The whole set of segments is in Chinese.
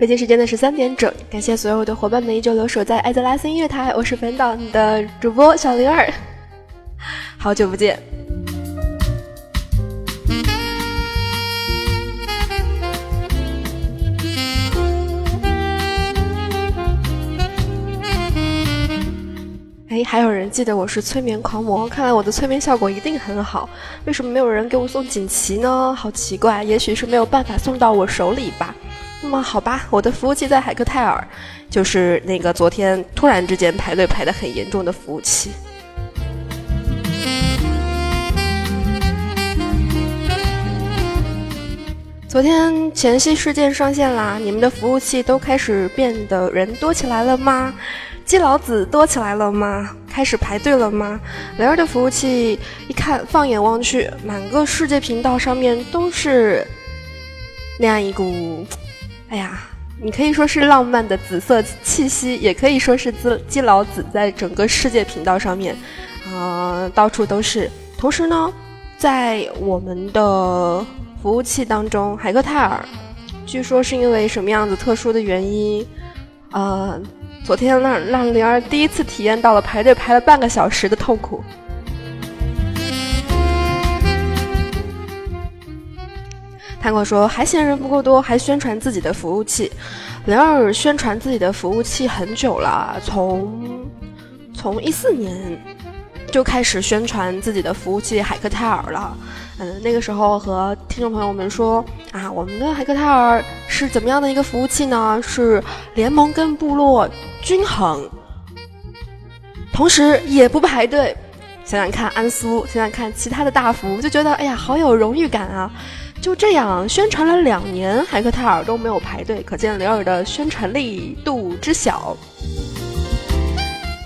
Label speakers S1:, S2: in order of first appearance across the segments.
S1: 北京时间的十三点整，感谢所有的伙伴们依旧留守在爱的拉森音乐台，我是本档的主播小灵儿，好久不见。哎，还有人记得我是催眠狂魔，看来我的催眠效果一定很好。为什么没有人给我送锦旗呢？好奇怪，也许是没有办法送到我手里吧。那么好吧，我的服务器在海克泰尔，就是那个昨天突然之间排队排的很严重的服务器。昨天前夕事件上线啦，你们的服务器都开始变得人多起来了吗？基佬子多起来了吗？开始排队了吗？雷儿的服务器一看，放眼望去，满个世界频道上面都是那样一股。哎呀，你可以说是浪漫的紫色气息，也可以说是基基佬子在整个世界频道上面，啊，到处都是。同时呢，在我们的服务器当中，海克泰尔，据说是因为什么样子特殊的原因，呃，昨天让让灵儿第一次体验到了排队排了半个小时的痛苦。探哥说还嫌人不够多，还宣传自己的服务器。灵儿宣传自己的服务器很久了，从从一四年就开始宣传自己的服务器海克泰尔了。嗯，那个时候和听众朋友们说啊，我们的海克泰尔是怎么样的一个服务器呢？是联盟跟部落均衡，同时也不排队。想想看安苏，想想看其他的大服，就觉得哎呀，好有荣誉感啊！就这样宣传了两年，海克泰尔都没有排队，可见雷尔的宣传力度之小。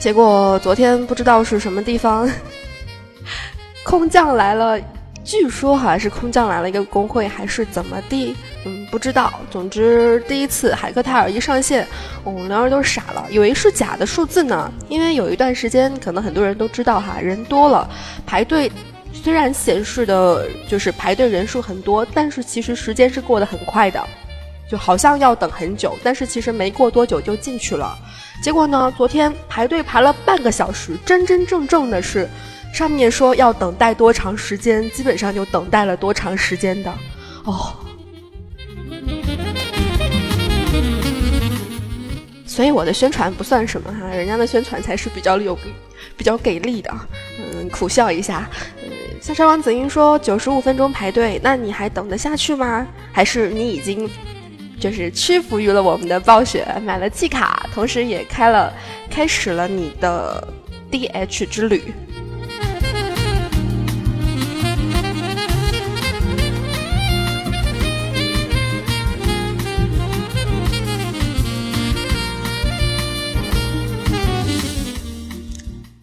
S1: 结果昨天不知道是什么地方，空降来了，据说好像是空降来了一个工会，还是怎么地？嗯，不知道。总之第一次海克泰尔一上线，哦，雷尔都傻了，以为是假的数字呢。因为有一段时间，可能很多人都知道哈，人多了排队。虽然显示的就是排队人数很多，但是其实时间是过得很快的，就好像要等很久，但是其实没过多久就进去了。结果呢，昨天排队排了半个小时，真真正正的是，上面说要等待多长时间，基本上就等待了多长时间的。哦，所以我的宣传不算什么哈，人家的宣传才是比较有、比较给力的。嗯，苦笑一下。下山王子英说：“九十五分钟排队，那你还等得下去吗？还是你已经就是屈服于了我们的暴雪，买了季卡，同时也开了开始了你的 DH 之旅？”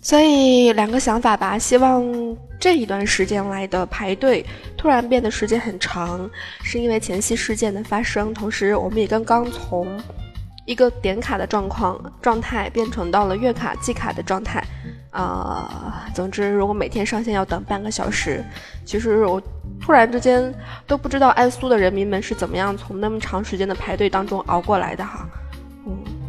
S1: 所以两个想法吧，希望这一段时间来的排队突然变得时间很长，是因为前期事件的发生，同时我们也刚刚从一个点卡的状况状态变成到了月卡季卡的状态，啊，总之如果每天上线要等半个小时，其实我突然之间都不知道爱苏的人民们是怎么样从那么长时间的排队当中熬过来的哈，嗯。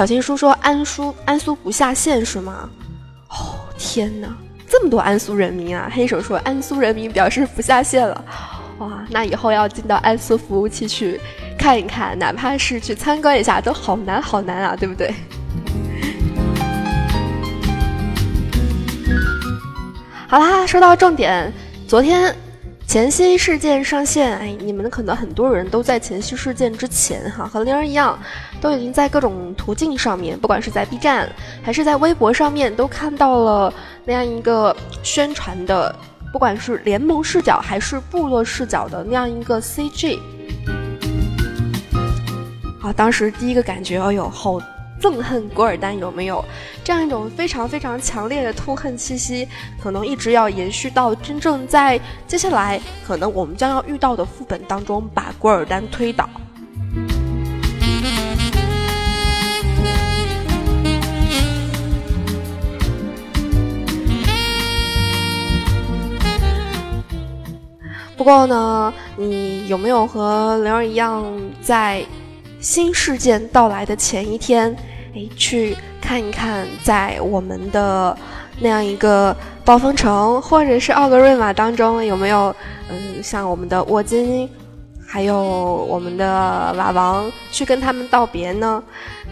S1: 小新叔说：“安苏安苏不下线是吗？哦天哪，这么多安苏人民啊！”黑手说：“安苏人民表示不下线了。”哇，那以后要进到安苏服务器去看一看，哪怕是去参观一下，都好难好难啊，对不对？好啦，说到重点，昨天。前夕事件上线，哎，你们可能很多人都在前夕事件之前，哈，和灵儿一样，都已经在各种途径上面，不管是在 B 站还是在微博上面，都看到了那样一个宣传的，不管是联盟视角还是部落视角的那样一个 CG。啊，当时第一个感觉，哎呦，好憎恨古尔丹，有没有这样一种非常非常强烈的痛恨气息？可能一直要延续到真正在接下来可能我们将要遇到的副本当中把古尔丹推倒。不过呢，你有没有和灵儿一样，在新事件到来的前一天，哎，去看一看，在我们的那样一个暴风城或者是奥格瑞玛当中，有没有嗯，像我们的沃金，还有我们的瓦王，去跟他们道别呢？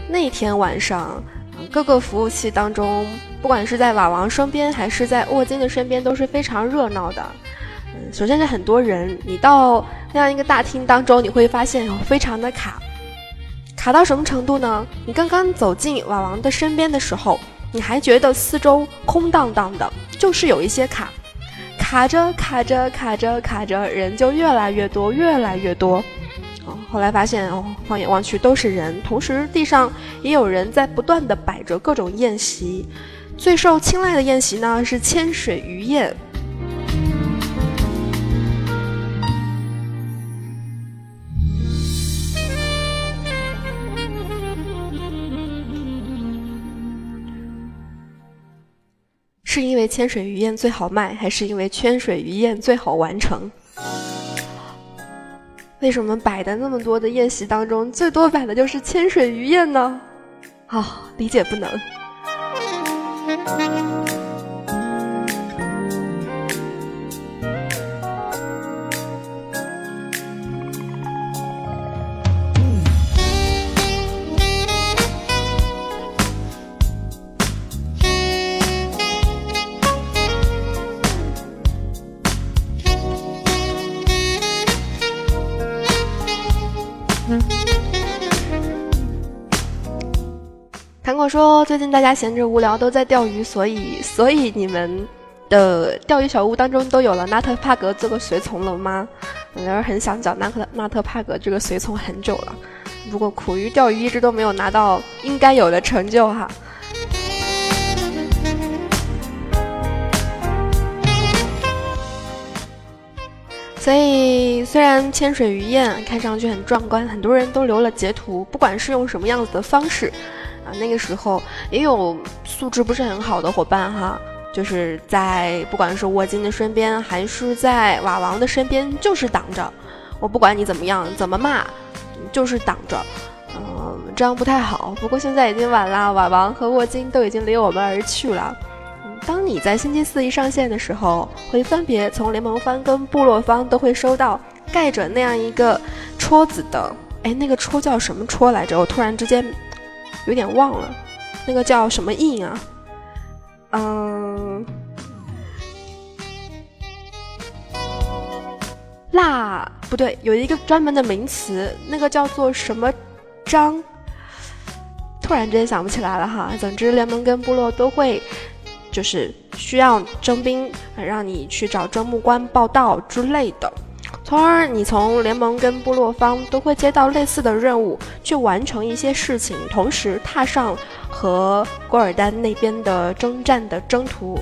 S1: 那天晚上，各个服务器当中，不管是在瓦王身边还是在沃金的身边，都是非常热闹的。嗯首先是很多人，你到那样一个大厅当中，你会发现，非常的卡，卡到什么程度呢？你刚刚走进瓦王的身边的时候，你还觉得四周空荡荡的，就是有一些卡，卡着卡着卡着卡着，人就越来越多，越来越多。哦，后来发现哦，放眼望去都是人，同时地上也有人在不断的摆着各种宴席，最受青睐的宴席呢是千水鱼宴。是因为千水鱼宴最好卖，还是因为千水鱼宴最好完成？为什么摆的那么多的宴席当中，最多摆的就是千水鱼宴呢？啊，理解不能。说：“最近大家闲着无聊都在钓鱼，所以所以你们的钓鱼小屋当中都有了纳特帕格这个随从了吗？我是很想找纳特纳特帕格这个随从很久了，不过苦于钓鱼一直都没有拿到应该有的成就哈。所以虽然千水鱼宴看上去很壮观，很多人都留了截图，不管是用什么样子的方式。”那个时候也有素质不是很好的伙伴哈，就是在不管是沃金的身边，还是在瓦王的身边，就是挡着。我不管你怎么样，怎么骂，就是挡着。嗯，这样不太好。不过现在已经晚了，瓦王和沃金都已经离我们而去了。当你在星期四一上线的时候，会分别从联盟方跟部落方都会收到盖着那样一个戳子的。哎，那个戳叫什么戳来着？我突然之间。有点忘了，那个叫什么印啊？嗯，蜡不对，有一个专门的名词，那个叫做什么章？突然之间想不起来了哈。总之，联盟跟部落都会，就是需要征兵，让你去找征募官报道之类的。从而，你从联盟跟部落方都会接到类似的任务，去完成一些事情，同时踏上和古尔丹那边的征战的征途。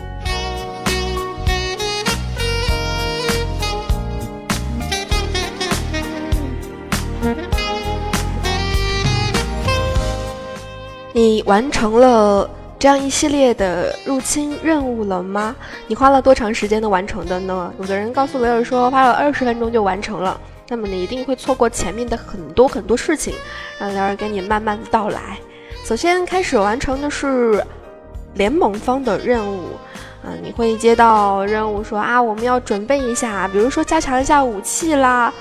S1: 你完成了。这样一系列的入侵任务了吗？你花了多长时间的完成的呢？有的人告诉雷尔说花了二十分钟就完成了，那么你一定会错过前面的很多很多事情，让雷尔给你慢慢道来。首先开始完成的是联盟方的任务，嗯，你会接到任务说啊，我们要准备一下，比如说加强一下武器啦，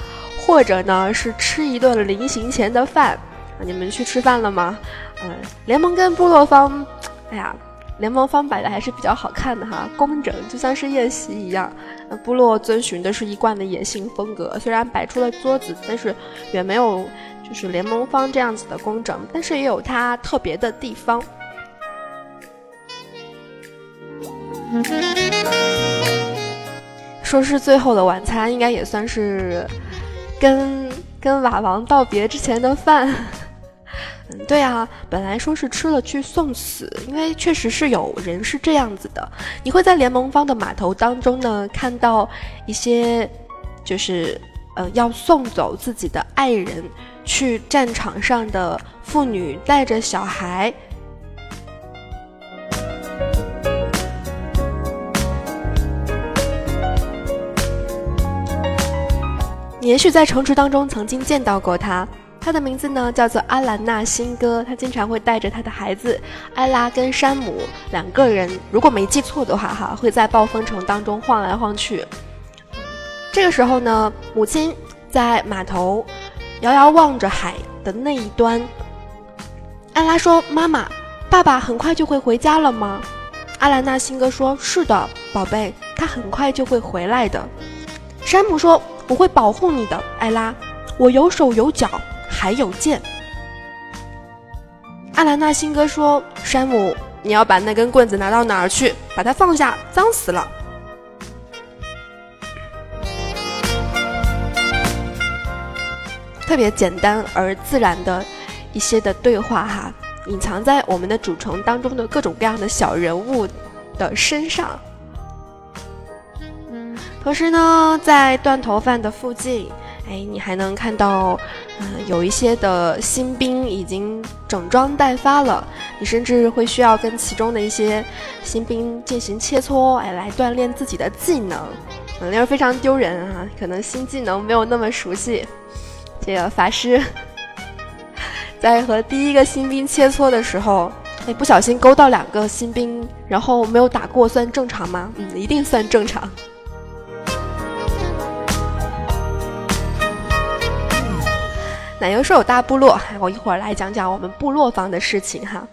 S1: 或者呢是吃一顿临行前的饭，你们去吃饭了吗？嗯，联盟跟部落方。哎呀，联盟方摆的还是比较好看的哈，工整，就像是宴席一样。部落遵循的是一贯的野性风格，虽然摆出了桌子，但是远没有就是联盟方这样子的工整，但是也有它特别的地方。说是最后的晚餐，应该也算是跟跟瓦王道别之前的饭。对啊，本来说是吃了去送死，因为确实是有人是这样子的。你会在联盟方的码头当中呢，看到一些，就是呃要送走自己的爱人去战场上的妇女带着小孩。你也许在城池当中曾经见到过他。他的名字呢叫做阿兰纳辛哥，他经常会带着他的孩子艾拉跟山姆两个人，如果没记错的话，哈，会在暴风城当中晃来晃去。这个时候呢，母亲在码头遥遥望着海的那一端。艾拉说：“妈妈，爸爸很快就会回家了吗？”阿兰纳辛哥说：“是的，宝贝，他很快就会回来的。”山姆说：“我会保护你的，艾拉，我有手有脚。”还有剑。阿兰纳辛哥说：“山姆，你要把那根棍子拿到哪儿去？把它放下，脏死了。”特别简单而自然的一些的对话哈，隐藏在我们的主城当中的各种各样的小人物的身上。同时呢，在断头饭的附近。哎，你还能看到，嗯，有一些的新兵已经整装待发了。你甚至会需要跟其中的一些新兵进行切磋，哎，来锻炼自己的技能。嗯，那是非常丢人啊，可能新技能没有那么熟悉。这个法师在和第一个新兵切磋的时候，哎，不小心勾到两个新兵，然后没有打过，算正常吗？嗯，一定算正常。奶油是有大部落，我一会儿来讲讲我们部落方的事情哈。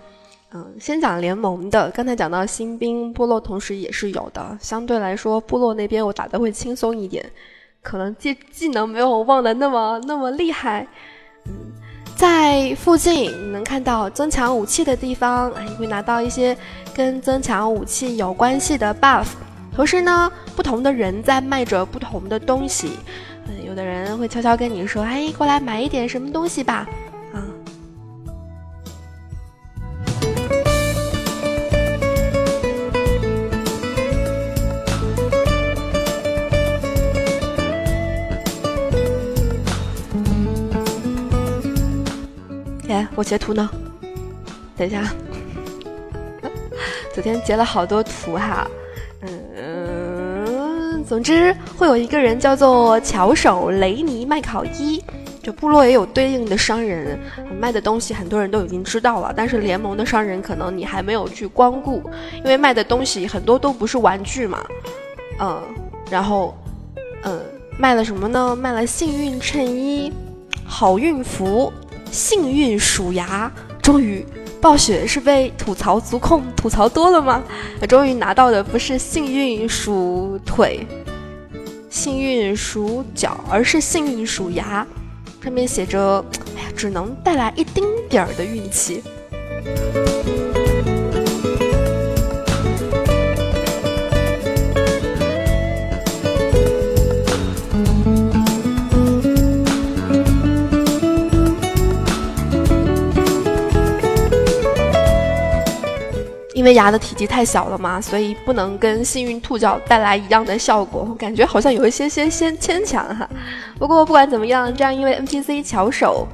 S1: 嗯，先讲联盟的。刚才讲到新兵部落，同时也是有的。相对来说，部落那边我打的会轻松一点，可能技技能没有我忘的那么那么厉害。嗯，在附近你能看到增强武器的地方，你会拿到一些跟增强武器有关系的 buff。同时呢，不同的人在卖着不同的东西。有的人会悄悄跟你说：“哎，过来买一点什么东西吧。”啊，哎，我截图呢，等一下，昨天截了好多图哈。总之，会有一个人叫做巧手雷尼麦考伊，这部落也有对应的商人卖的东西，很多人都已经知道了。但是联盟的商人可能你还没有去光顾，因为卖的东西很多都不是玩具嘛。嗯，然后，嗯，卖了什么呢？卖了幸运衬衣、好运符、幸运鼠牙。终于。暴雪是被吐槽足控吐槽多了吗？终于拿到的不是幸运鼠腿、幸运属脚，而是幸运属牙，上面写着：“哎呀，只能带来一丁点儿的运气。”因为牙的体积太小了嘛，所以不能跟幸运兔角带来一样的效果，感觉好像有一些些先牵强哈。不过不管怎么样，这样一位 NPC 巧手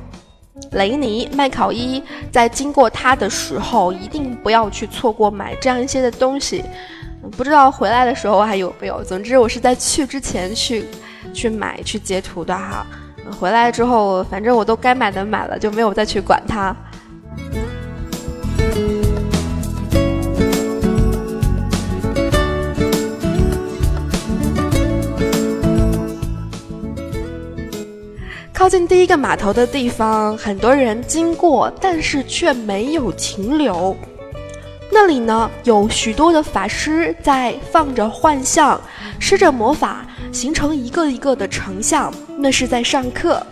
S1: 雷尼麦考伊，在经过他的时候，一定不要去错过买这样一些的东西。不知道回来的时候还有没有？总之我是在去之前去去买去截图的哈。回来之后，反正我都该买的买了，就没有再去管它。靠近第一个码头的地方，很多人经过，但是却没有停留。那里呢，有许多的法师在放着幻象，施着魔法，形成一个一个的成像，那是在上课。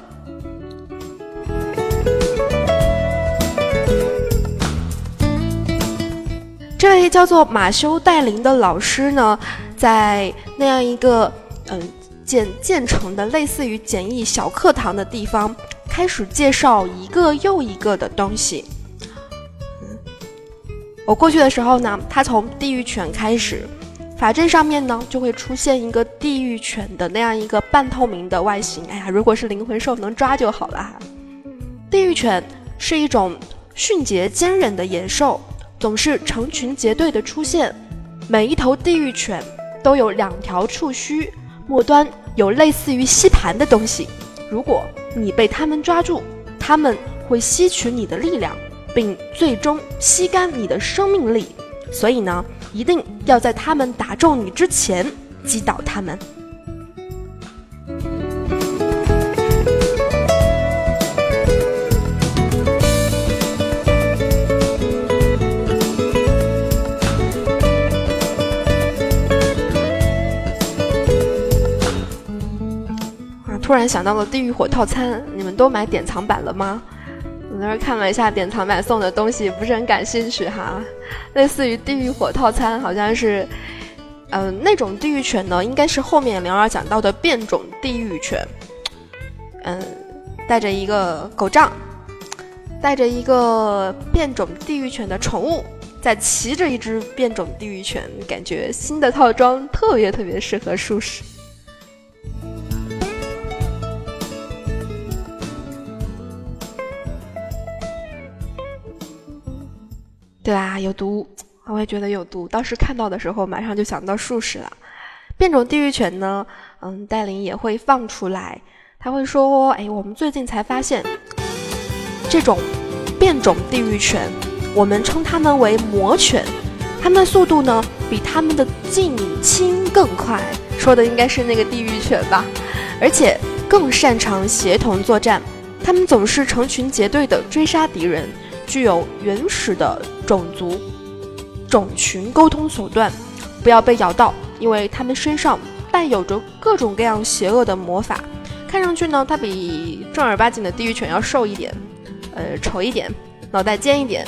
S1: 这位叫做马修带林的老师呢，在那样一个嗯。建建成的类似于简易小课堂的地方，开始介绍一个又一个的东西。我过去的时候呢，他从地狱犬开始，法阵上面呢就会出现一个地狱犬的那样一个半透明的外形。哎呀，如果是灵魂兽能抓就好了哈。地狱犬是一种迅捷坚韧的野兽，总是成群结队的出现。每一头地狱犬都有两条触须，末端有类似于吸盘的东西。如果你被它们抓住，它们会吸取你的力量。并最终吸干你的生命力，所以呢，一定要在他们打中你之前击倒他们。突然想到了地狱火套餐，你们都买典藏版了吗？我那儿看了一下典藏版送的东西，不是很感兴趣哈。类似于地狱火套餐，好像是，嗯，那种地狱犬呢，应该是后面灵儿讲到的变种地狱犬。嗯，带着一个狗杖，带着一个变种地狱犬的宠物，在骑着一只变种地狱犬，感觉新的套装特别特别适合术士。对啊，有毒，我也觉得有毒。当时看到的时候，马上就想到术士了。变种地狱犬呢，嗯，戴琳也会放出来。他会说：“哎，我们最近才发现，这种变种地狱犬，我们称它们为魔犬。它们的速度呢，比它们的近亲更快。说的应该是那个地狱犬吧？而且更擅长协同作战。它们总是成群结队的追杀敌人。”具有原始的种族种群沟通手段，不要被咬到，因为它们身上带有着各种各样邪恶的魔法。看上去呢，它比正儿八经的地狱犬要瘦一点，呃，丑一点，脑袋尖一点。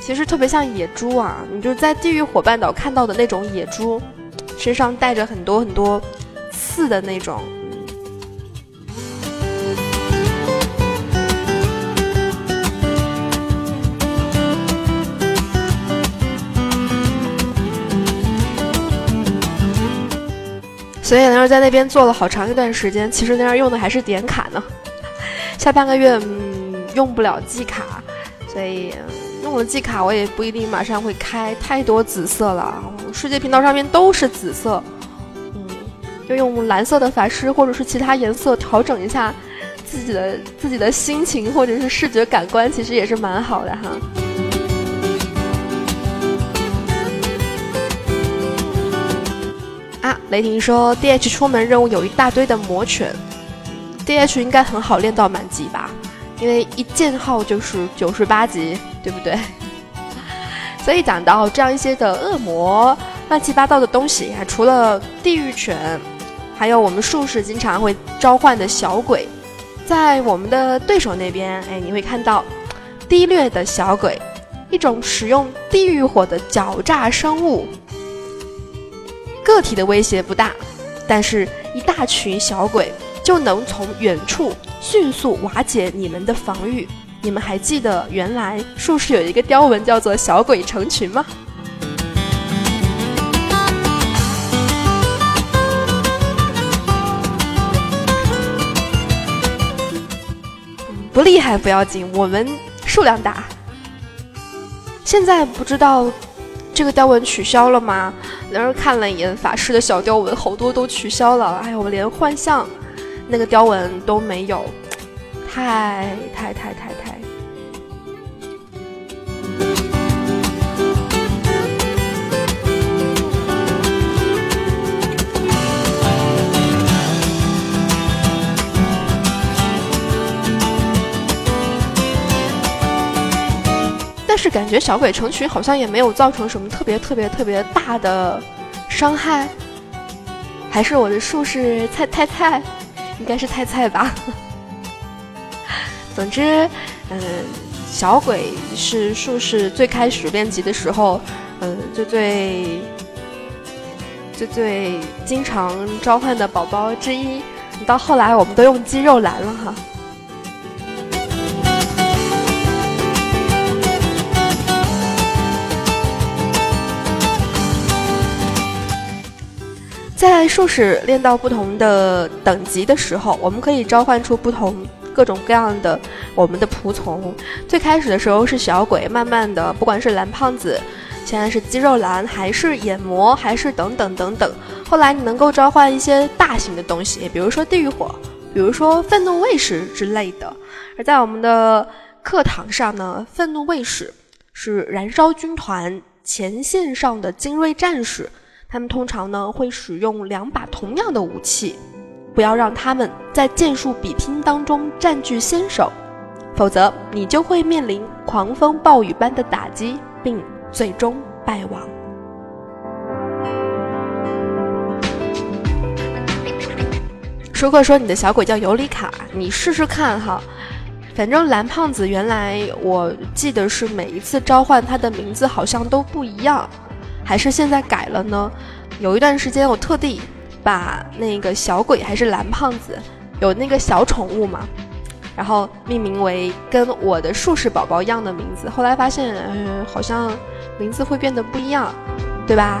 S1: 其实特别像野猪啊，你就在地狱火半岛看到的那种野猪，身上带着很多很多刺的那种。所以灵儿在那边做了好长一段时间，其实那样用的还是点卡呢。下半个月嗯用不了季卡，所以用了季卡我也不一定马上会开，太多紫色了。世界频道上面都是紫色，嗯，就用蓝色的法师或者是其他颜色调整一下自己的自己的心情或者是视觉感官，其实也是蛮好的哈。啊雷霆说：“D H 出门任务有一大堆的魔犬，D H 应该很好练到满级吧？因为一剑号就是九十八级，对不对？所以讲到这样一些的恶魔、乱七八糟的东西，还除了地狱犬，还有我们术士经常会召唤的小鬼，在我们的对手那边，哎，你会看到低劣的小鬼，一种使用地狱火的狡诈生物。”个体的威胁不大，但是一大群小鬼就能从远处迅速瓦解你们的防御。你们还记得原来术士有一个雕文叫做“小鬼成群”吗？不厉害不要紧，我们数量大。现在不知道。这个雕纹取消了吗？然后看了一眼法师的小雕纹，好多都取消了。哎呦，我连幻象那个雕纹都没有，太太太太是感觉小鬼成群好像也没有造成什么特别特别特别大的伤害，还是我的术士菜太菜，应该是太菜吧。总之，嗯，小鬼是术士最开始练级的时候，嗯，最最最最经常召唤的宝宝之一。到后来我们都用肌肉蓝了哈。在术士练到不同的等级的时候，我们可以召唤出不同各种各样的我们的仆从。最开始的时候是小鬼，慢慢的，不管是蓝胖子，现在是肌肉男，还是眼魔，还是等等等等。后来你能够召唤一些大型的东西，比如说地狱火，比如说愤怒卫士之类的。而在我们的课堂上呢，愤怒卫士是燃烧军团前线上的精锐战士。他们通常呢会使用两把同样的武器，不要让他们在剑术比拼当中占据先手，否则你就会面临狂风暴雨般的打击，并最终败亡。如果说你的小鬼叫尤里卡，你试试看哈，反正蓝胖子原来我记得是每一次召唤他的名字好像都不一样。还是现在改了呢？有一段时间我特地把那个小鬼还是蓝胖子，有那个小宠物嘛，然后命名为跟我的术士宝宝一样的名字。后来发现，呃，好像名字会变得不一样，对吧？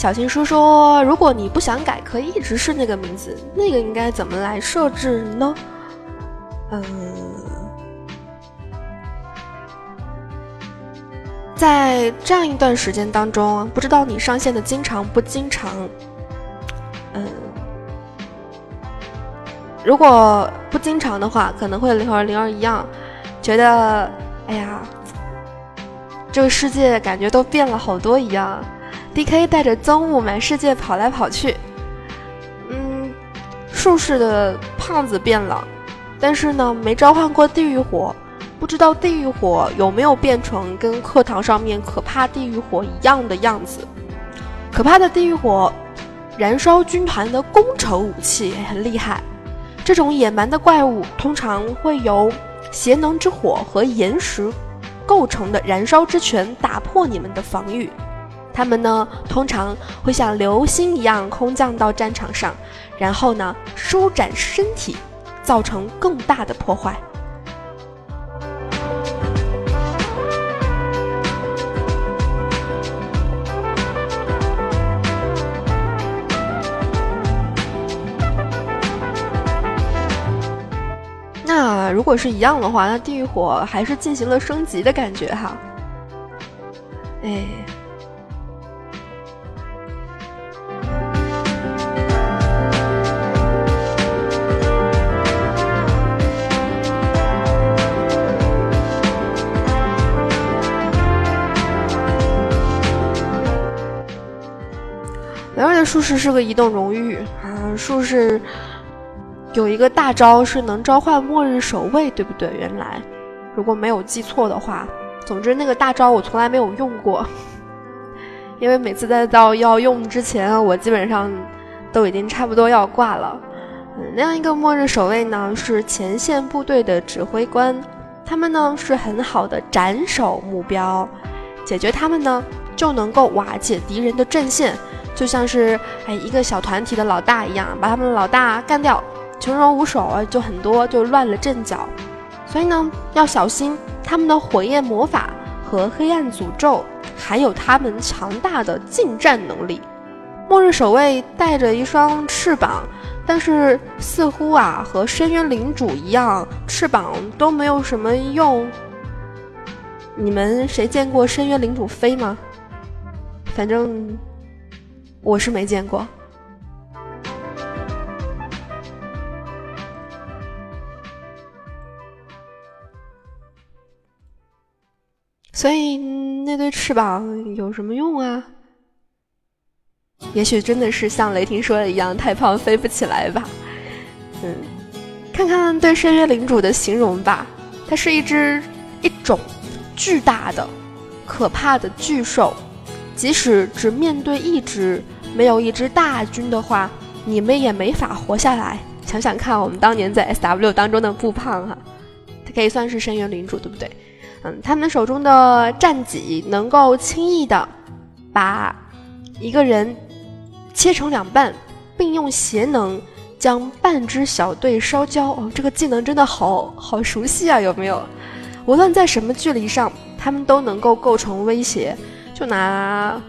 S1: 小新叔说：“如果你不想改，可以一直是那个名字。那个应该怎么来设置呢？嗯，在这样一段时间当中，不知道你上线的经常不经常？嗯，如果不经常的话，可能会和灵儿一样，觉得哎呀，这个世界感觉都变了好多一样。” D.K 带着憎恶满世界跑来跑去，嗯，术士的胖子变了，但是呢，没召唤过地狱火，不知道地狱火有没有变成跟课堂上面可怕地狱火一样的样子。可怕的地狱火，燃烧军团的攻城武器也很厉害。这种野蛮的怪物通常会由邪能之火和岩石构成的燃烧之拳打破你们的防御。他们呢，通常会像流星一样空降到战场上，然后呢，舒展身体，造成更大的破坏。那如果是一样的话，那地狱火还是进行了升级的感觉哈。哎。这是个移动荣誉啊！术士有一个大招是能召唤末日守卫，对不对？原来，如果没有记错的话，总之那个大招我从来没有用过，因为每次在到要用之前，我基本上都已经差不多要挂了。嗯，那样一个末日守卫呢，是前线部队的指挥官，他们呢是很好的斩首目标，解决他们呢就能够瓦解敌人的阵线。就像是哎一个小团体的老大一样，把他们老大干掉，群龙无首啊，就很多就乱了阵脚。所以呢，要小心他们的火焰魔法和黑暗诅咒，还有他们强大的近战能力。末日守卫带着一双翅膀，但是似乎啊和深渊领主一样，翅膀都没有什么用。你们谁见过深渊领主飞吗？反正。我是没见过，所以那对翅膀有什么用啊？也许真的是像雷霆说的一样，太胖飞不起来吧。嗯，看看对深渊领主的形容吧，它是一只一种巨大的、可怕的巨兽。即使只面对一只，没有一只大军的话，你们也没法活下来。想想看，我们当年在 S W 当中的布胖哈，他可以算是深渊领主，对不对？嗯，他们手中的战戟能够轻易的把一个人切成两半，并用邪能将半只小队烧焦。哦，这个技能真的好好熟悉啊，有没有？无论在什么距离上，他们都能够构成威胁。就拿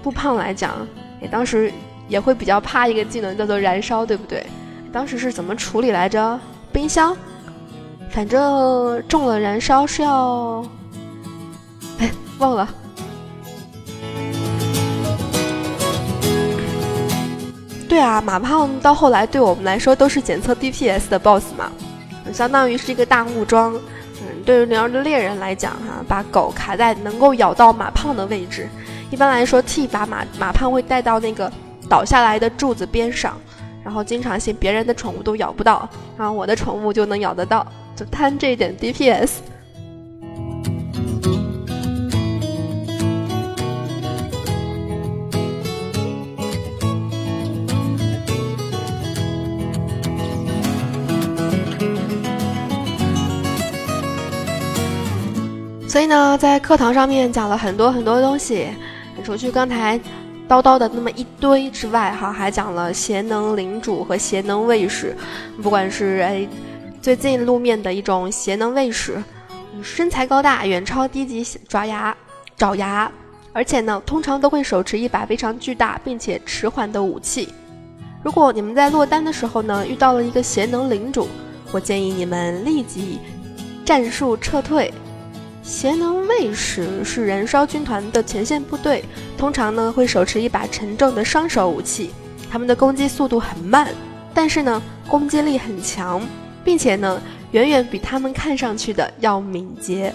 S1: 不胖来讲，你当时也会比较怕一个技能叫做燃烧，对不对？当时是怎么处理来着？冰箱？反正中了燃烧是要，哎，忘了。对啊，马胖到后来对我们来说都是检测 DPS 的 BOSS 嘛，相当于是一个大木桩。对于灵儿的猎人来讲，哈，把狗卡在能够咬到马胖的位置。一般来说，T 把马马胖会带到那个倒下来的柱子边上，然后经常性别人的宠物都咬不到，然后我的宠物就能咬得到，就贪这一点 DPS。所以呢，在课堂上面讲了很多很多东西，除去刚才叨叨的那么一堆之外，哈，还讲了贤能领主和贤能卫士。不管是哎，最近露面的一种贤能卫士，身材高大，远超低级爪牙爪牙，而且呢，通常都会手持一把非常巨大并且迟缓的武器。如果你们在落单的时候呢，遇到了一个贤能领主，我建议你们立即战术撤退。贤能卫士是燃烧军团的前线部队，通常呢会手持一把沉重的双手武器。他们的攻击速度很慢，但是呢攻击力很强，并且呢远远比他们看上去的要敏捷。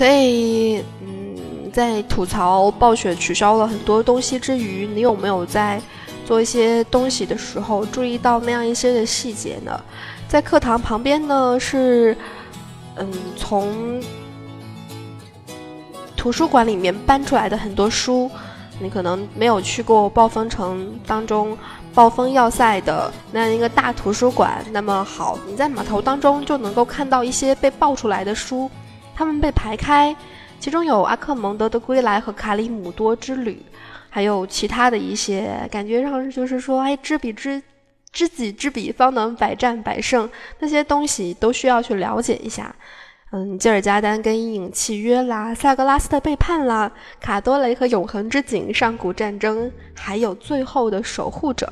S1: 所以，嗯，在吐槽暴雪取消了很多东西之余，你有没有在做一些东西的时候注意到那样一些的细节呢？在课堂旁边呢，是嗯，从图书馆里面搬出来的很多书。你可能没有去过暴风城当中暴风要塞的那样一个大图书馆，那么好，你在码头当中就能够看到一些被爆出来的书。他们被排开，其中有阿克蒙德的归来和卡里姆多之旅，还有其他的一些，感觉上就是说，哎，知彼知，知己知彼，方能百战百胜。那些东西都需要去了解一下。嗯，吉尔加丹跟阴影契约啦，萨格拉斯的背叛啦，卡多雷和永恒之井上古战争，还有最后的守护者。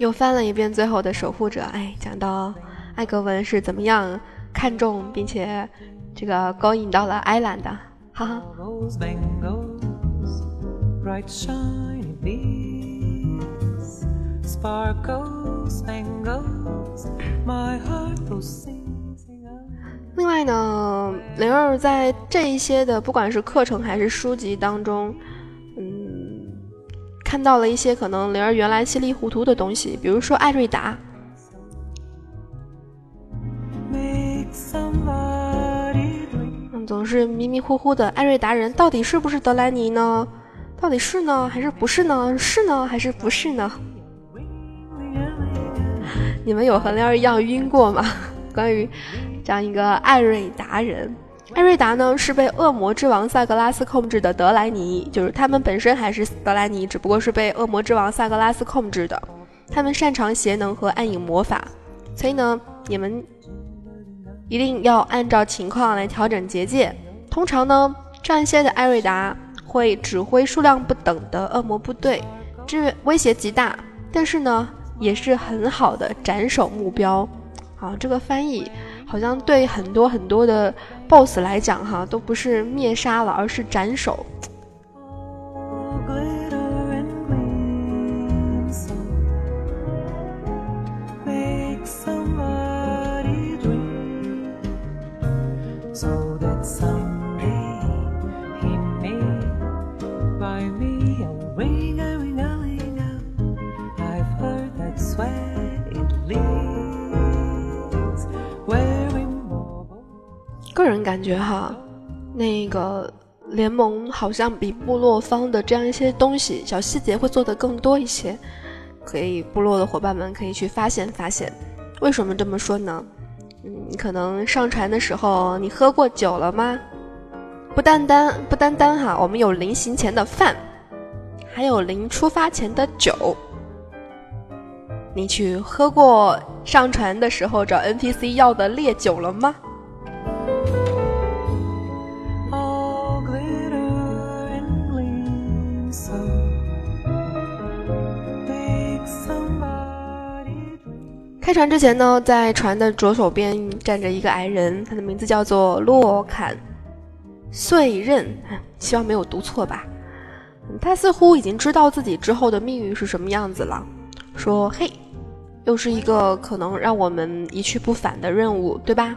S1: 又翻了一遍最后的守护者，哎，讲到艾格文是怎么样看中并且这个勾引到了艾兰的，哈哈。另外呢，灵儿在这一些的不管是课程还是书籍当中。看到了一些可能灵儿原来稀里糊涂的东西，比如说艾瑞达，嗯，总是迷迷糊糊的。艾瑞达人到底是不是德莱尼呢？到底是呢，还是不是呢？是呢，还是不是呢？你们有和灵儿一样晕过吗？关于这样一个艾瑞达人。艾瑞达呢是被恶魔之王萨格拉斯控制的德莱尼，就是他们本身还是德莱尼，只不过是被恶魔之王萨格拉斯控制的。他们擅长邪能和暗影魔法，所以呢，你们一定要按照情况来调整结界。通常呢，战线的艾瑞达会指挥数量不等的恶魔部队，这威胁极大，但是呢，也是很好的斩首目标。好，这个翻译。好像对很多很多的 BOSS 来讲，哈，都不是灭杀了，而是斩首。感觉哈，那个联盟好像比部落方的这样一些东西小细节会做得更多一些，可以部落的伙伴们可以去发现发现。为什么这么说呢？嗯，可能上船的时候你喝过酒了吗？不单单不单单哈，我们有临行前的饭，还有临出发前的酒。你去喝过上船的时候找 NPC 要的烈酒了吗？开船之前呢，在船的左手边站着一个矮人，他的名字叫做洛坎碎刃，希望没有读错吧。他似乎已经知道自己之后的命运是什么样子了，说：“嘿，又是一个可能让我们一去不返的任务，对吧？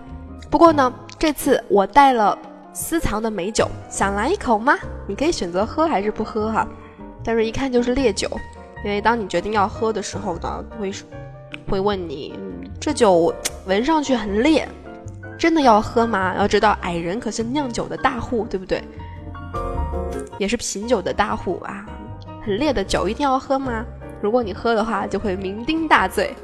S1: 不过呢，这次我带了私藏的美酒，想来一口吗？你可以选择喝还是不喝哈，但是一看就是烈酒，因为当你决定要喝的时候呢，会。”会问你，这酒闻上去很烈，真的要喝吗？要知道，矮人可是酿酒的大户，对不对？也是品酒的大户啊，很烈的酒一定要喝吗？如果你喝的话，就会酩酊大醉。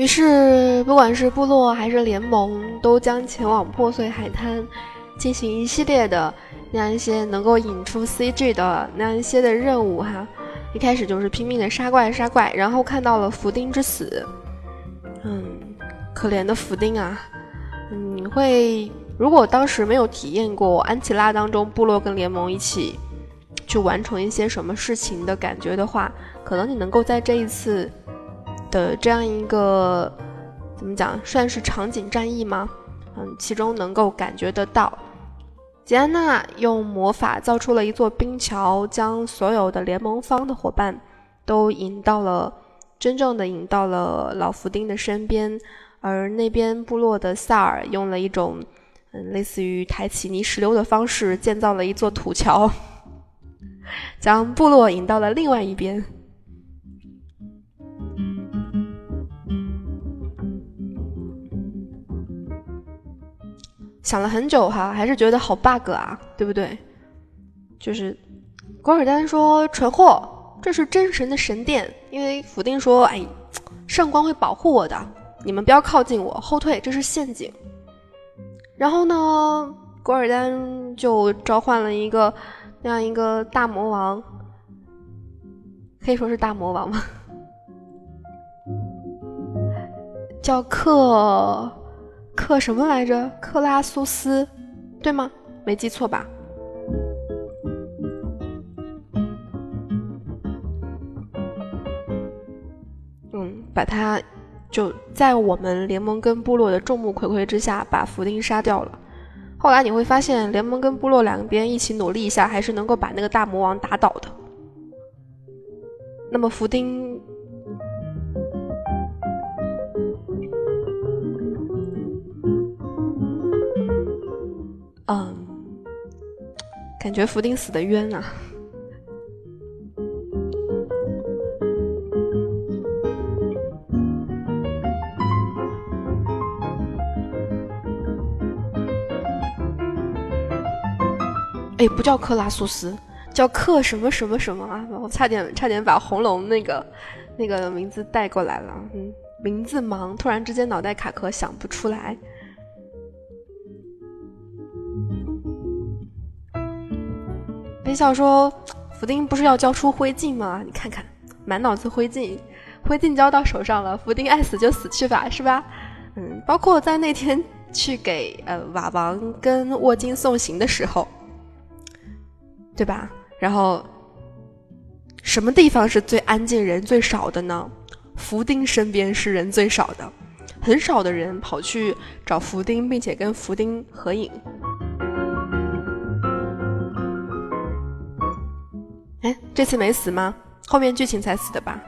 S1: 于是，不管是部落还是联盟，都将前往破碎海滩，进行一系列的那样一些能够引出 CG 的那样一些的任务哈。一开始就是拼命的杀怪杀怪，然后看到了福丁之死，嗯，可怜的福丁啊，你会如果当时没有体验过安琪拉当中部落跟联盟一起去完成一些什么事情的感觉的话，可能你能够在这一次。的这样一个怎么讲，算是场景战役吗？嗯，其中能够感觉得到，吉安娜用魔法造出了一座冰桥，将所有的联盟方的伙伴都引到了真正的引到了老福丁的身边，而那边部落的萨尔用了一种嗯类似于抬起泥石流的方式建造了一座土桥，将部落引到了另外一边。想了很久哈，还是觉得好 bug 啊，对不对？就是古尔丹说蠢货，这是真神的神殿，因为福丁说，哎，圣光会保护我的，你们不要靠近我，后退，这是陷阱。然后呢，古尔丹就召唤了一个那样一个大魔王，可以说是大魔王吗？叫克。克什么来着？克拉苏斯，对吗？没记错吧？嗯，把他就在我们联盟跟部落的众目睽睽之下把福丁杀掉了。后来你会发现，联盟跟部落两边一起努力一下，还是能够把那个大魔王打倒的。那么福丁。嗯，感觉福丁死的冤啊！哎，不叫克拉苏斯，叫克什么什么什么啊！我差点差点把红龙那个那个名字带过来了，嗯，名字忙，突然之间脑袋卡壳，想不出来。微笑说：“福丁不是要交出灰烬吗？你看看，满脑子灰烬，灰烬交到手上了，福丁爱死就死去吧，是吧？嗯，包括在那天 去给呃瓦王跟沃金送行的时候，对吧？然后，什么地方是最安静、人最少的呢？福丁身边是人最少的，很少的人跑去找福丁，并且跟福丁合影。哎，这次没死吗？后面剧情才死的吧？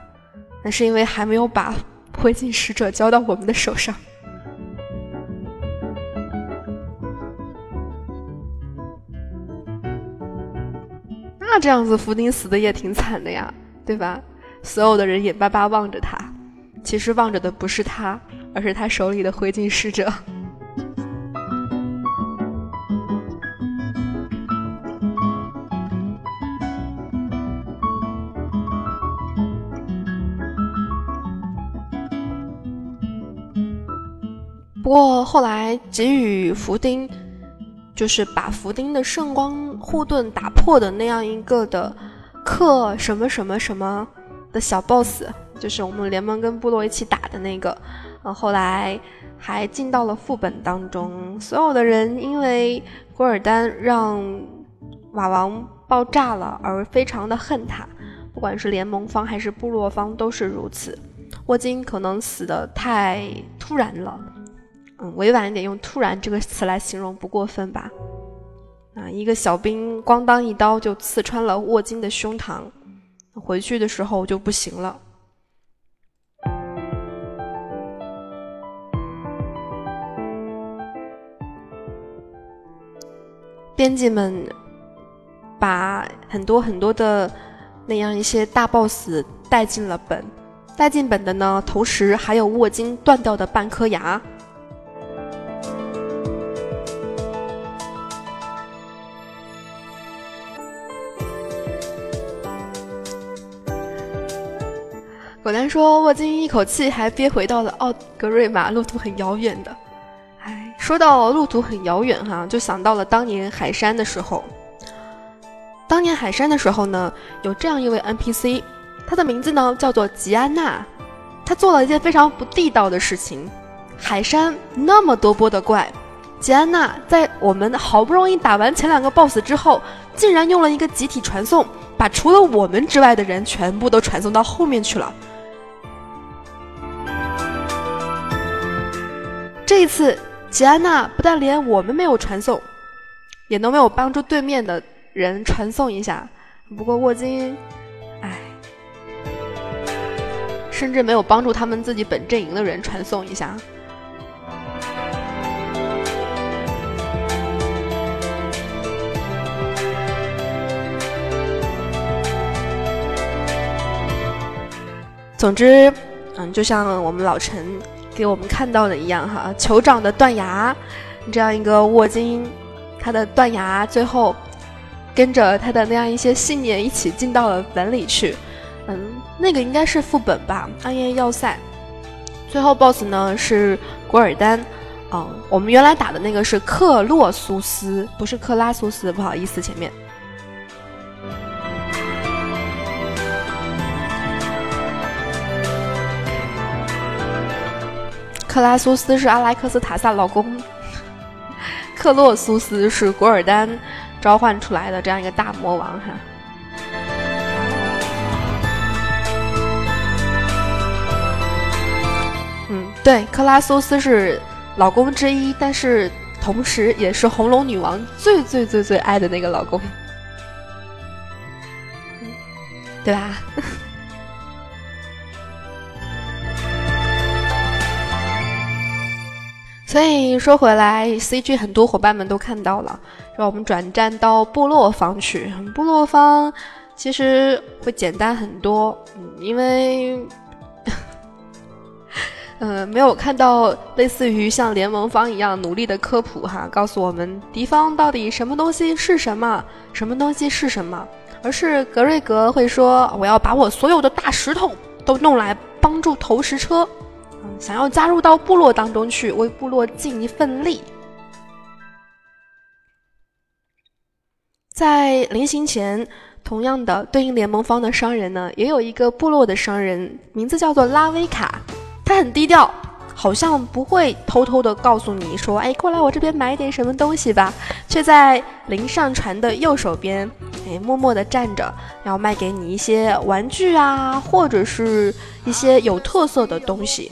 S1: 那是因为还没有把灰烬使者交到我们的手上。那这样子，福丁死的也挺惨的呀，对吧？所有的人眼巴巴望着他，其实望着的不是他，而是他手里的灰烬使者。过后来给予福丁。就是把福丁的圣光护盾打破的那样一个的克什么什么什么的小 boss，就是我们联盟跟部落一起打的那个，呃，后来还进到了副本当中。所有的人因为古尔丹让瓦王爆炸了而非常的恨他，不管是联盟方还是部落方都是如此。沃金可能死的太突然了。委婉一点，用“突然”这个词来形容不过分吧？啊，一个小兵咣当一刀就刺穿了沃金的胸膛，回去的时候就不行了。编辑们把很多很多的那样一些大 boss 带进了本，带进本的呢，同时还有沃金断掉的半颗牙。说：“沃金一口气还憋回到了奥格瑞玛，路途很遥远的。哎，说到路途很遥远哈，就想到了当年海山的时候。当年海山的时候呢，有这样一位 NPC，他的名字呢叫做吉安娜。他做了一件非常不地道的事情。海山那么多波的怪，吉安娜在我们好不容易打完前两个 BOSS 之后，竟然用了一个集体传送，把除了我们之外的人全部都传送到后面去了。”这一次，吉安娜不但连我们没有传送，也都没有帮助对面的人传送一下。不过沃金，哎，甚至没有帮助他们自己本阵营的人传送一下。总之，嗯，就像我们老陈。给我们看到的一样哈，酋长的断崖，这样一个沃金，他的断崖最后跟着他的那样一些信念一起进到了本里去。嗯，那个应该是副本吧，暗夜要塞。最后 BOSS 呢是古尔丹。嗯，我们原来打的那个是克洛苏斯，不是克拉苏斯，不好意思，前面。克拉苏斯是阿莱克斯塔萨老公，克洛苏斯是古尔丹召唤出来的这样一个大魔王哈。嗯，对，克拉苏斯是老公之一，但是同时也是红龙女王最最最最爱的那个老公，对吧？所以说回来，CG 很多伙伴们都看到了，让我们转战到部落方去。部落方其实会简单很多，嗯，因为，呃，没有看到类似于像联盟方一样努力的科普哈，告诉我们敌方到底什么东西是什么，什么东西是什么，而是格瑞格会说：“我要把我所有的大石头都弄来帮助投石车。”想要加入到部落当中去，为部落尽一份力。在临行前，同样的对应联盟方的商人呢，也有一个部落的商人，名字叫做拉维卡。他很低调，好像不会偷偷的告诉你说：“哎，过来我这边买点什么东西吧。”却在临上船的右手边哎，默默地站着，要卖给你一些玩具啊，或者是一些有特色的东西，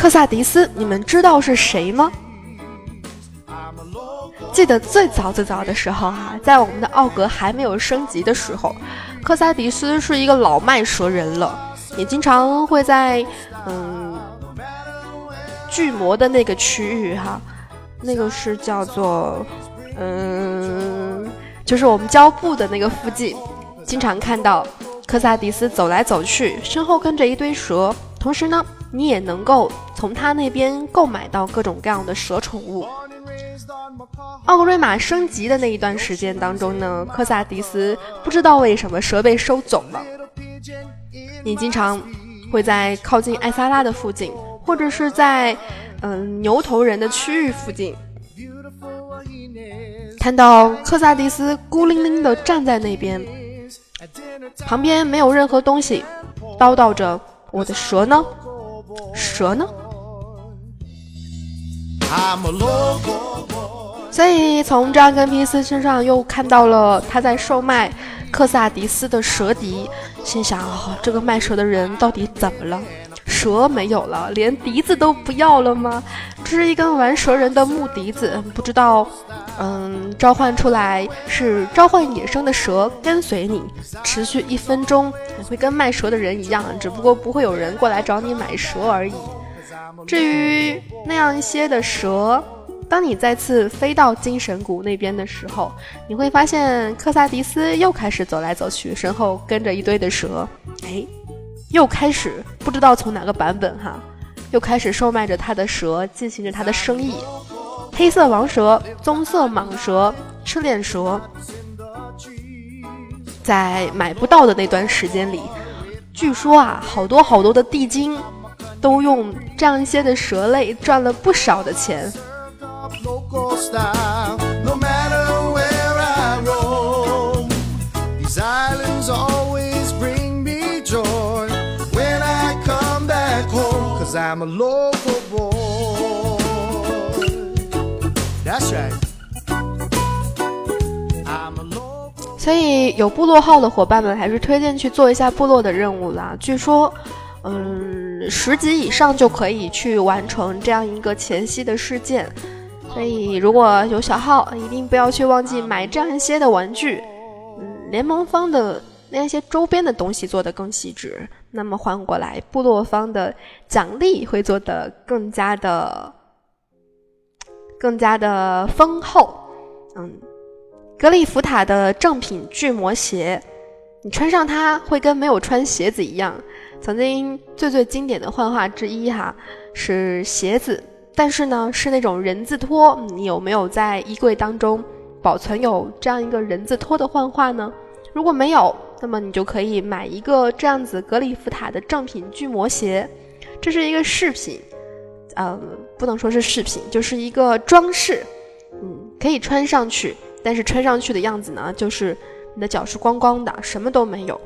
S1: 克萨迪斯，你们知道是谁吗？记得最早最早的时候哈，在我们的奥格还没有升级的时候，克萨迪斯是一个老卖蛇人了，也经常会在嗯巨魔的那个区域哈，那个是叫做嗯。就是我们胶布的那个附近，经常看到科萨迪斯走来走去，身后跟着一堆蛇。同时呢，你也能够从他那边购买到各种各样的蛇宠物。奥格瑞玛升级的那一段时间当中呢，科萨迪斯不知道为什么蛇被收走了。你经常会在靠近艾萨拉的附近，或者是在嗯牛头人的区域附近。看到科萨迪斯孤零零地站在那边，旁边没有任何东西，叨叨着：“我的蛇呢？蛇呢？”所以从扎根皮斯身上又看到了他在售卖克萨迪斯的蛇笛，心想：这个卖蛇的人到底怎么了？蛇没有了，连笛子都不要了吗？这是一根玩蛇人的木笛子，不知道，嗯，召唤出来是召唤野生的蛇跟随你，持续一分钟，会跟卖蛇的人一样，只不过不会有人过来找你买蛇而已。至于那样一些的蛇，当你再次飞到精神谷那边的时候，你会发现克萨迪斯又开始走来走去，身后跟着一堆的蛇，哎。又开始不知道从哪个版本哈，又开始售卖着他的蛇，进行着他的生意。黑色王蛇、棕色蟒蛇、赤链蛇，在买不到的那段时间里，据说啊，好多好多的地精都用这样一些的蛇类赚了不少的钱。I'm a local boy. That's right. 所以有部落号的伙伴们，还是推荐去做一下部落的任务啦。据说，嗯，十级以上就可以去完成这样一个前夕的事件。所以如果有小号，一定不要去忘记买这样一些的玩具。嗯，联盟方的那些周边的东西做得更细致。那么换过来，部落方的奖励会做得更加的、更加的丰厚。嗯，格里福塔的正品巨魔鞋，你穿上它会跟没有穿鞋子一样。曾经最最经典的幻化之一哈是鞋子，但是呢是那种人字拖。你有没有在衣柜当中保存有这样一个人字拖的幻化呢？如果没有，那么你就可以买一个这样子格里夫塔的正品巨魔鞋，这是一个饰品，呃，不能说是饰品，就是一个装饰，嗯，可以穿上去，但是穿上去的样子呢，就是你的脚是光光的，什么都没有。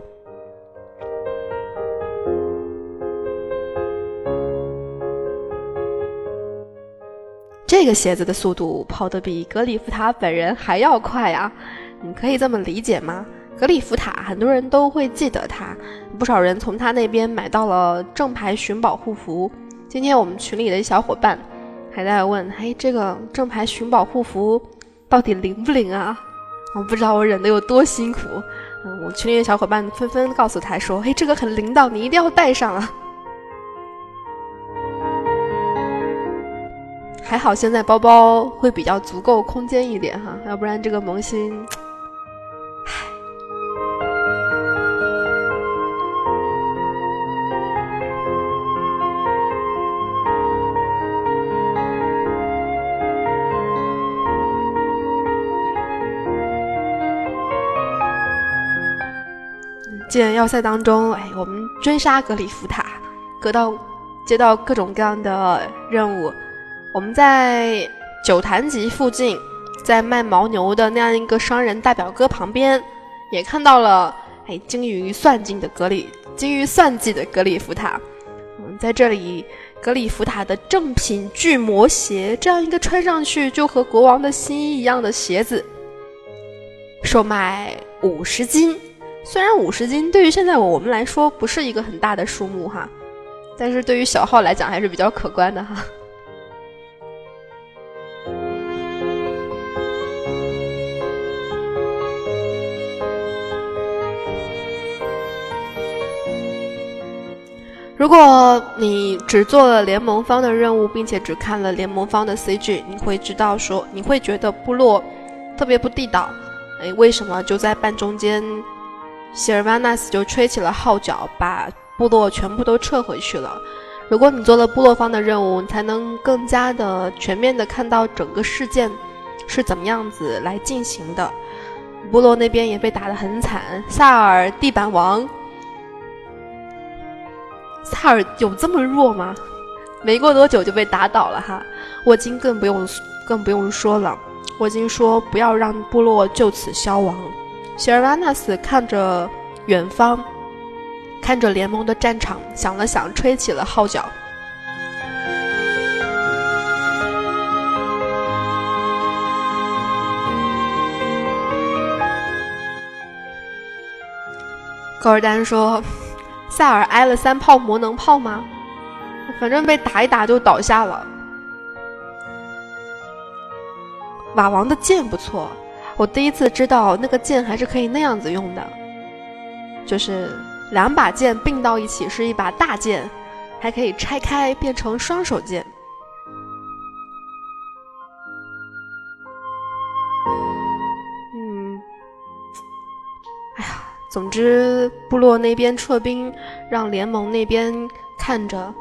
S1: 这个鞋子的速度跑得比格里夫塔本人还要快啊！你可以这么理解吗？格里夫塔，很多人都会记得他，不少人从他那边买到了正牌寻宝护符。今天我们群里的小伙伴还在问：“嘿，这个正牌寻宝护符到底灵不灵啊？”我不知道我忍得有多辛苦。嗯，我群里的小伙伴纷纷告诉他说：“嘿，这个很灵的，你一定要带上啊！”还好现在包包会比较足够空间一点哈，要不然这个萌新。剑要塞当中，哎，我们追杀格里夫塔，得到接到各种各样的任务。我们在九坛集附近，在卖牦牛的那样一个商人大表哥旁边，也看到了哎精于算计的格里精于算计的格里夫塔。嗯，在这里，格里夫塔的正品巨魔鞋，这样一个穿上去就和国王的新衣一样的鞋子，售卖五十斤。虽然五十斤对于现在我们来说不是一个很大的数目哈，但是对于小号来讲还是比较可观的哈。如果你只做了联盟方的任务，并且只看了联盟方的 CG，你会知道说，你会觉得部落特别不地道。哎，为什么就在半中间，希尔瓦纳斯就吹起了号角，把部落全部都撤回去了？如果你做了部落方的任务，你才能更加的全面的看到整个事件是怎么样子来进行的。部落那边也被打得很惨，萨尔地板王。萨尔有这么弱吗？没过多久就被打倒了哈。沃金更不用更不用说了。沃金说：“不要让部落就此消亡。”雪尔瓦纳斯看着远方，看着联盟的战场，想了想，吹起了号角。高尔丹说。塞尔挨了三炮魔能炮吗？反正被打一打就倒下了。瓦王的剑不错，我第一次知道那个剑还是可以那样子用的，就是两把剑并到一起是一把大剑，还可以拆开变成双手剑。嗯，哎呀总之，部落那边撤兵，让联盟那边看着。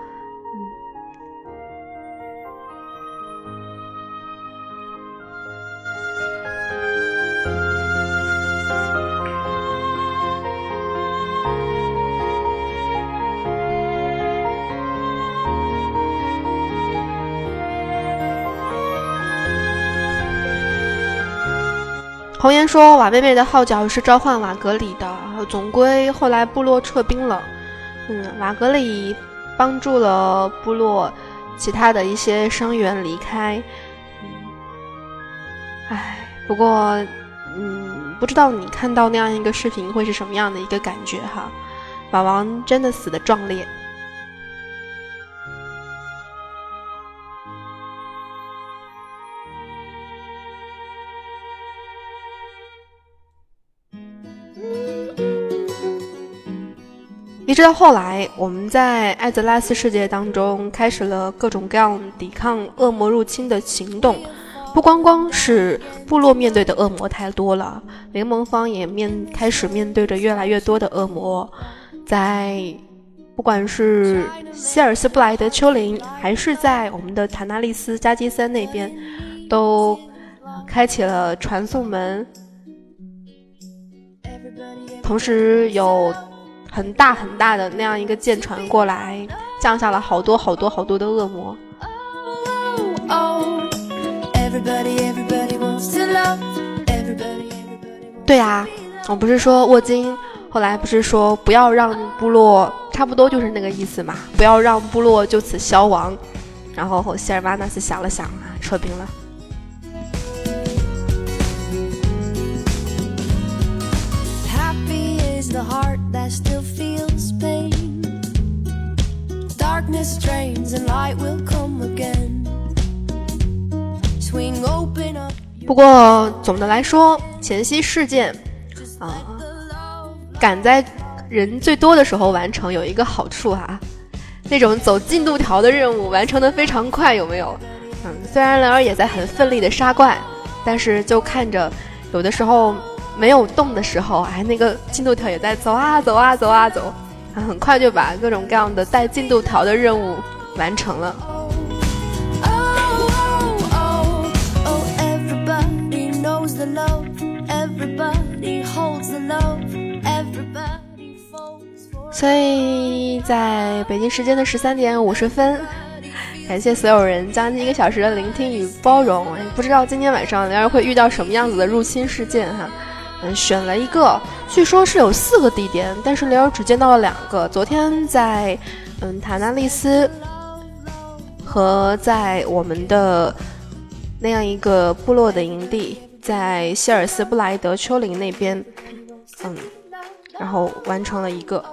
S1: 红颜说：“瓦妹妹的号角是召唤瓦格里的，总归后来部落撤兵了。嗯，瓦格里帮助了部落其他的一些伤员离开。嗯，唉，不过，嗯，不知道你看到那样一个视频会是什么样的一个感觉哈？瓦王真的死的壮烈。”直到后来，我们在艾泽拉斯世界当中开始了各种各样抵抗恶魔入侵的行动。不光光是部落面对的恶魔太多了，联盟方也面开始面对着越来越多的恶魔。在不管是希尔斯布莱德丘陵，还是在我们的塔纳利斯加基森那边，都开启了传送门，同时有。很大很大的那样一个舰船过来，降下了好多好多好多的恶魔。对呀，我不是说沃金后来不是说不要让部落，差不多就是那个意思嘛，不要让部落就此消亡。然后希尔瓦纳斯想了想啊，撤兵了。不过总的来说，前夕事件啊，赶在人最多的时候完成有一个好处哈，那种走进度条的任务完成的非常快，有没有？嗯，虽然兰儿也在很奋力的杀怪，但是就看着有的时候。没有动的时候，哎，那个进度条也在走啊走啊走啊走，很快就把各种各样的带进度条的任务完成了。所以在北京时间的十三点五十分，感谢所有人将近一个小时的聆听与包容。不知道今天晚上灵儿会遇到什么样子的入侵事件哈。嗯，选了一个，据说是有四个地点，但是灵儿只见到了两个。昨天在嗯塔纳利斯和在我们的那样一个部落的营地，在希尔斯布莱德丘陵那边，嗯，然后完成了一个。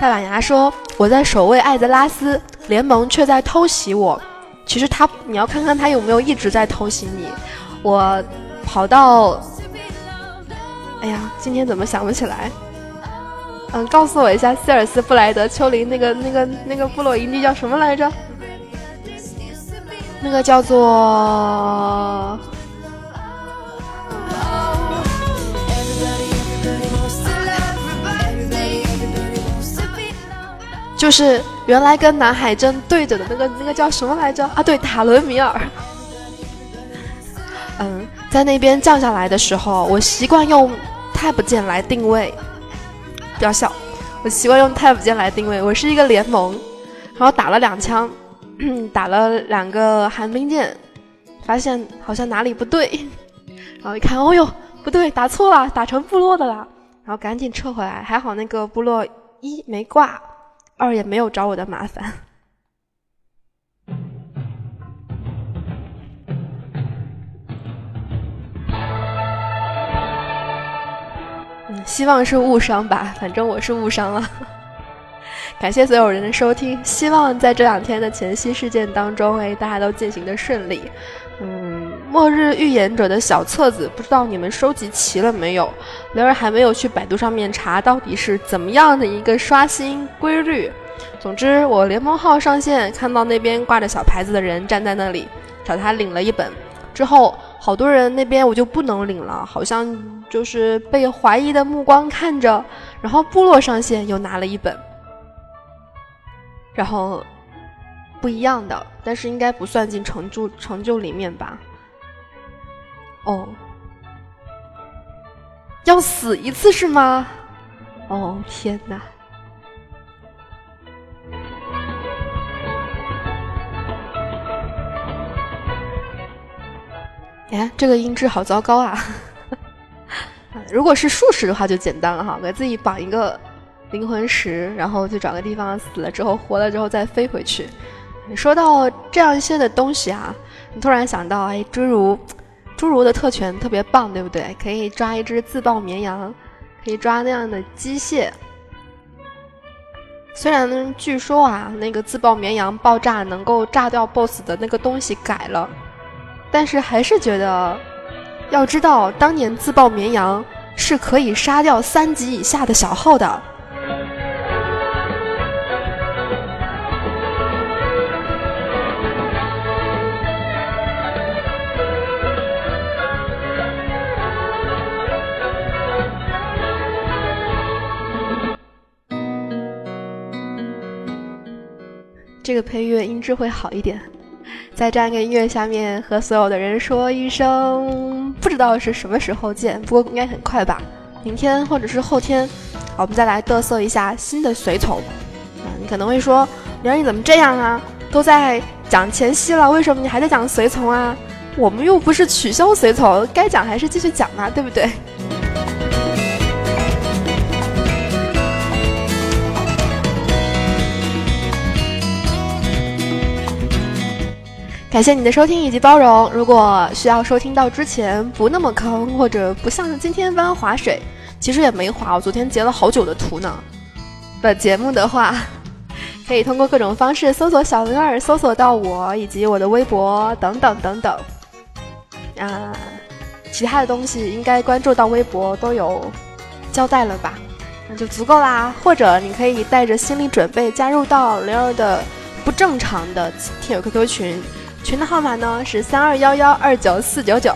S1: 大板牙说：“我在守卫艾泽拉斯，联盟却在偷袭我。其实他，你要看看他有没有一直在偷袭你。我跑到……哎呀，今天怎么想不起来？嗯，告诉我一下，希尔斯布莱德丘陵那个、那个、那个部落营地叫什么来着？那个叫做……”就是原来跟南海镇对着的那个那个叫什么来着啊？对，塔伦米尔。嗯，在那边降下来的时候，我习惯用 Tab 键来定位。不要笑，我习惯用 Tab 键来定位。我是一个联盟，然后打了两枪，打了两个寒冰箭，发现好像哪里不对，然后一看，哦呦，不对，打错了，打成部落的了，然后赶紧撤回来。还好那个部落一没挂。二也没有找我的麻烦。嗯，希望是误伤吧，反正我是误伤了。感谢所有人的收听，希望在这两天的前夕事件当中，哎，大家都进行的顺利。末日预言者的小册子，不知道你们收集齐了没有？灵儿还没有去百度上面查到底是怎么样的一个刷新规律。总之，我联盟号上线，看到那边挂着小牌子的人站在那里，找他领了一本。之后，好多人那边我就不能领了，好像就是被怀疑的目光看着。然后部落上线又拿了一本，然后。不一样的，但是应该不算进成就成就里面吧？哦，要死一次是吗？哦天哪！哎，这个音质好糟糕啊！如果是术士的话就简单了哈，给自己绑一个灵魂石，然后就找个地方死了之后活了之后再飞回去。说到这样一些的东西啊，你突然想到，哎，侏儒，侏儒的特权特别棒，对不对？可以抓一只自爆绵羊，可以抓那样的机械。虽然据说啊，那个自爆绵羊爆炸能够炸掉 BOSS 的那个东西改了，但是还是觉得，要知道当年自爆绵羊是可以杀掉三级以下的小号的。这个配乐音质会好一点，在这样一个音乐下面和所有的人说一声，不知道是什么时候见，不过应该很快吧，明天或者是后天，我们再来嘚瑟一下新的随从。啊，你可能会说，玲儿你怎么这样啊？都在讲前夕了，为什么你还在讲随从啊？我们又不是取消随从，该讲还是继续讲嘛，对不对？感谢你的收听以及包容。如果需要收听到之前不那么坑，或者不像今天般划水，其实也没划。我昨天截了好久的图呢。本节目的话，可以通过各种方式搜索小灵儿，搜索到我以及我的微博等等等等。啊，其他的东西应该关注到微博都有交代了吧？那就足够啦。或者你可以带着心理准备加入到灵儿的不正常的听友 QQ 群。群的号码呢是三二幺幺二九四九九。